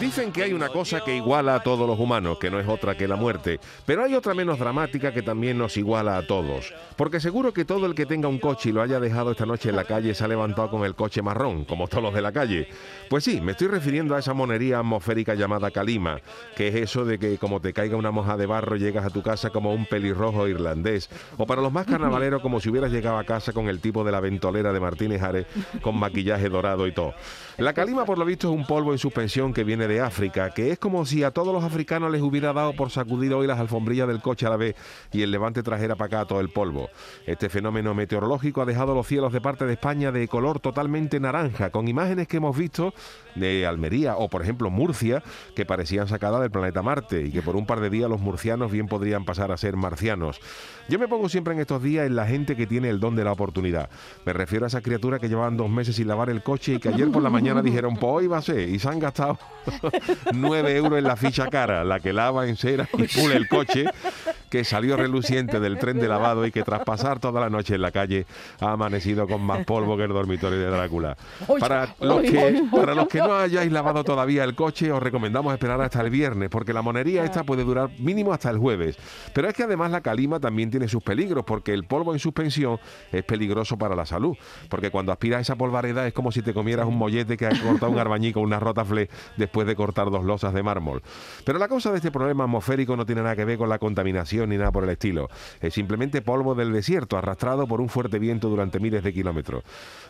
Dicen que hay una cosa que iguala a todos los humanos, que no es otra que la muerte, pero hay otra menos dramática que también nos iguala a todos. Porque seguro que todo el que tenga un coche y lo haya dejado esta noche en la calle se ha levantado con el coche marrón, como todos los de la calle. Pues sí, me estoy refiriendo a esa monería atmosférica llamada calima, que es eso de que como te caiga una moja de barro llegas a tu casa como un pelirrojo irlandés, o para los más carnavaleros como si hubieras llegado a casa con el tipo de la ventolera de Martínez Ares con maquillaje dorado y todo. La calima, por lo visto, es un polvo en suspensión que viene de África, que es como si a todos los africanos les hubiera dado por sacudir hoy las alfombrillas del coche a la vez y el levante trajera para acá todo el polvo. Este fenómeno meteorológico ha dejado los cielos de parte de España de color totalmente naranja, con imágenes que hemos visto de Almería o, por ejemplo, Murcia, que parecían sacadas del planeta Marte y que por un par de días los murcianos bien podrían pasar a ser marcianos. Yo me pongo siempre en estos días en la gente que tiene el don de la oportunidad. Me refiero a esa criatura que llevaban dos meses sin lavar el coche y que ayer por la mañana dijeron, pues hoy va a ser, y se han gastado 9 euros en la ficha cara, la que lava, en cera y pule el coche, que salió reluciente del tren de lavado y que tras pasar toda la noche en la calle ha amanecido con más polvo que el dormitorio de Drácula. Para los que, para los que no hayáis lavado todavía el coche, os recomendamos esperar hasta el viernes, porque la monería esta puede durar mínimo hasta el jueves. Pero es que además la calima también tiene sus peligros, porque el polvo en suspensión es peligroso para la salud, porque cuando aspiras esa polvareda es como si te comieras un mollete que ha cortado un arbañico, una rotafle, después de cortar dos losas de mármol. Pero la causa de este problema atmosférico no tiene nada que ver con la contaminación ni nada por el estilo. Es simplemente polvo del desierto arrastrado por un fuerte viento durante miles de kilómetros.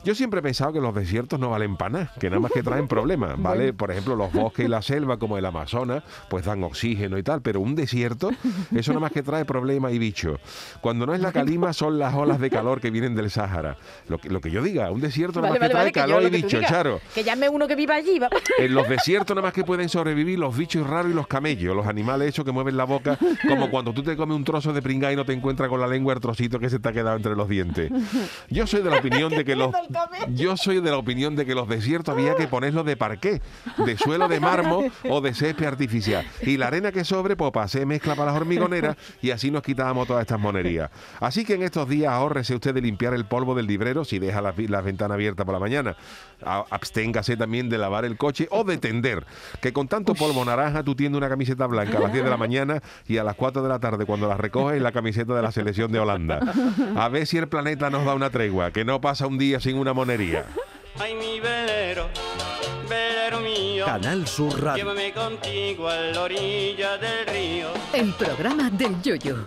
Yo siempre he pensado que los desiertos no valen para nada, que nada más que traen problemas, ¿vale? Por ejemplo, los bosques y la selva como el Amazonas, pues dan oxígeno y tal, pero un desierto, eso nada más que trae problemas y bichos. Cuando no es la calima, son las olas de calor que vienen del Sáhara. Lo que, lo que yo diga, un desierto nada Vale, más que trae vale, que yo calor lo y bichos. Charo. Que llame uno que viva allí. va. En los desiertos nada más que pueden sobrevivir los bichos raros y los camellos, los animales esos que mueven la boca, como cuando tú te comes un trozo de pringá y no te encuentras con la lengua el trocito que se te ha quedado entre los dientes. Yo soy de la opinión de que los yo soy de la opinión de que los desiertos había que ponerlos de parqué, de suelo de mármol o de césped artificial. Y la arena que sobre, pues hacer mezcla para las hormigoneras y así nos quitábamos todas estas monerías. Así que en estos días ahórrese usted de limpiar el polvo del librero si deja las, las ventanas abiertas por la mañana. A- Absténgase también de lavar el coche o de tender. Que con tanto polvo naranja tú tiendes una camiseta blanca a las 10 de la mañana y a las 4 de la tarde cuando la recoges la camiseta de la selección de Holanda. A ver si el planeta nos da una tregua, que no pasa un día sin una monería. Ay, mi velero, velero mío. Canal Sur Radio. Llévame contigo a la orilla del río. El programa del Yoyo.